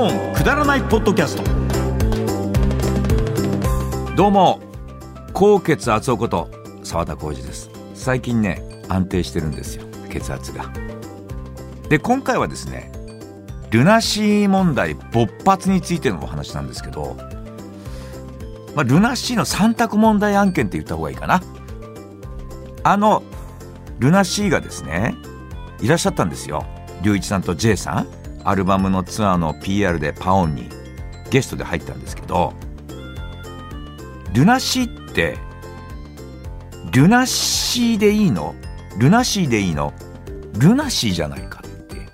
オンくだらないポッドキャスト。どうも高血圧男こと澤田浩二です。最近ね安定してるんですよ血圧が。で今回はですねルナシー問題勃発についてのお話なんですけど、まあ、ルナシーの三択問題案件って言った方がいいかな。あのルナシーがですねいらっしゃったんですよ。龍一さんと J さん。アルバムのツアーの PR でパオンにゲストで入ったんですけどルナシーってルナシーでいいの？ルナシーでいいの？ルナシーじゃないかって。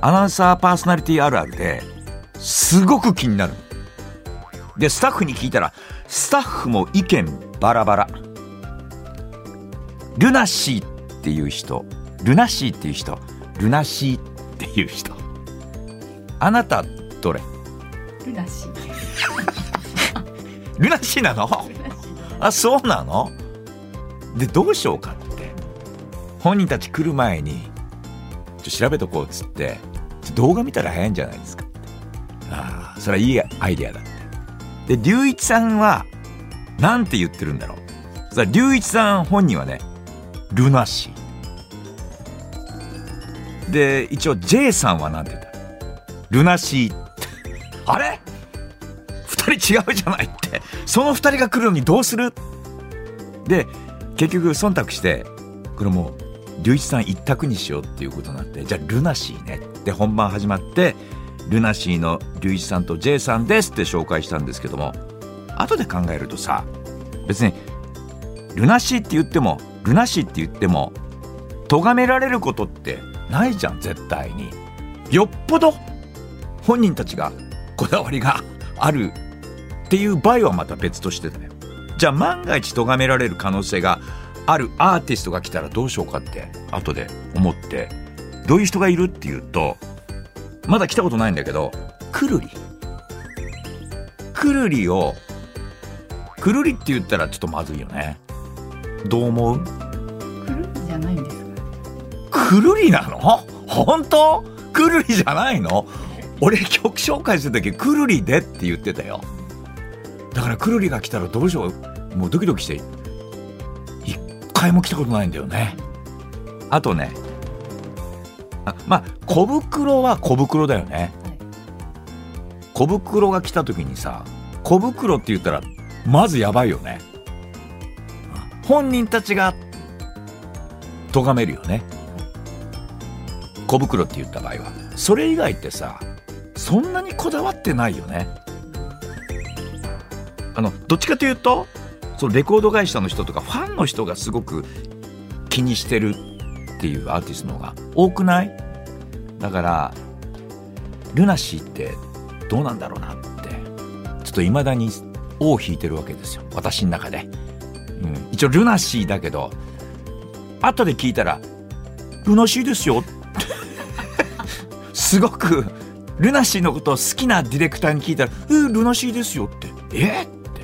アナウンサーパーソナリティあるあるですごく気になるでスタッフに聞いたらスタッフも意見バラバラ。ルナシーっていう人ルナシーっていう人ルナシーっていう人。あなたどれ？ルナシー。ルナシーなの？あそうなの？でどうしようかって。本人たち来る前にちょ調べとこうっつって動画見たら早いんじゃないですか。ってああそれはいいアイデアだって。で龍一さんはなんて言ってるんだろう。さ龍一さん本人はねルナシーで一応 J さんはなんて言った？ルナシー。あれ？2人違うじゃないって。その2人が来るのにどうする？で結局忖度してこれもう龍一さん一択にしようっていうことになってじゃあルナシーね。って本番始まってルナシーの龍一さんと J さんですって紹介したんですけども後で考えるとさ別にルナシーって言ってもルナシーって言っても咎められることってないじゃん絶対に。よっぽど本人たちがこだわりがあるっていう場合はまた別としてだよじゃあ万が一咎められる可能性があるアーティストが来たらどうしようかって後で思ってどういう人がいるっていうとまだ来たことないんだけどくるり。くるりをくるりって言ったらちょっとまずいよね。どう思う？くるりなの？本当？くるりじゃないの？俺曲紹介する時くるりでって言ってたよ。だからくるりが来たらどうしよう？もうドキドキして一回も来たことないんだよね。あとねあまあ小袋は小袋だよね、はい。小袋が来た時にさ小袋って言ったらまずやばいよね。本人たちが咎めるよね小袋って言った場合は。それ以外ってさそんなにこだわってないよね。あのどっちかというとそのレコード会社の人とかファンの人がすごく気にしてるっていうアーティストの方が多くない？だからルナシーってどうなんだろうなってちょっといまだに尾を引いてるわけですよ。私の中で、うん、一応ルナシーだけど後で聞いたら「ルナシーですよ」ってすごくルナシーのことを好きなディレクターに聞いたら「えルナシーですよ」って「え？っ?」って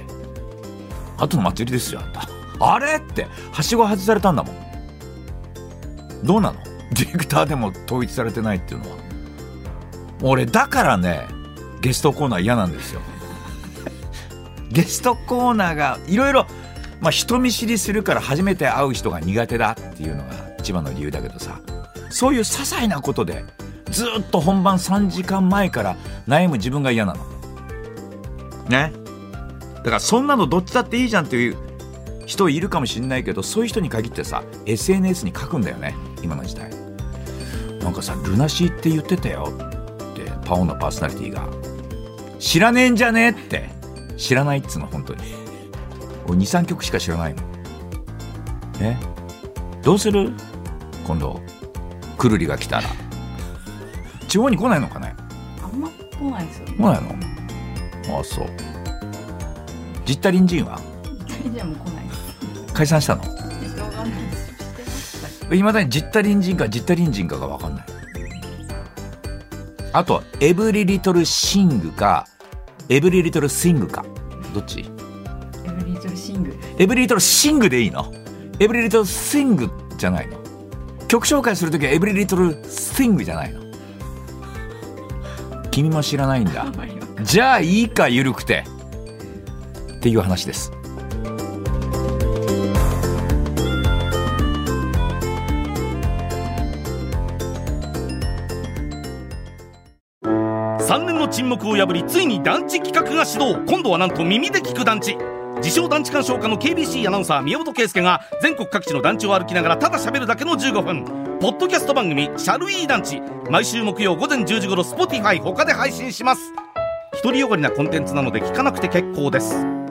「後の祭りですよあんた」あれ？って。はしご外されたんだもん。どうなの？ディレクターでも統一されてないっていうのは。俺だからねゲストコーナー嫌なんですよ。ゲストコーナーがいろいろま人見知りするから初めて会う人が苦手だっていうのが一番の理由だけどさ。そういう些細なことでずっと本番3時間前から悩む自分が嫌なの。ね。だからそんなのどっちだっていいじゃんっていう人いるかもしれないけどそういう人に限ってさ SNS に書くんだよね今の時代。なんかさ「ルナシーって言ってたよ」ってパオのパーソナリティが「知らねえんじゃねえ」って。知らないっつうの本当に。俺23曲しか知らないの。えどうする？今度くるりが来たら。地方に来ないのかね？あんま来ないですよね。来ないの？ああそう。ジッタリンジンはイタリアも来ないです。解散したの？いまだにジッタリンジンか？ジッタリンジンかが分かんない。あとエブリリトルシングかエブリリトルスイングか。どっち？エブリートルシング。エブリリトルシングでいいの？エブリリトルスイングじゃないの？曲紹介するときはエブリリトルスイングじゃないの？君も知らないんだ。じゃあいいかゆるくて。っていう話です。3年の沈黙を破りついに団地企画が始動。今度はなんと耳で聞く団地。自称団地鑑賞家の KBC アナウンサー宮本圭介が全国各地の団地を歩きながらただ喋るだけの15分ポッドキャスト番組「シャルイー団地」毎週木曜午前10時頃 Spotify 他で配信します。独りよがりなコンテンツなので聞かなくて結構です。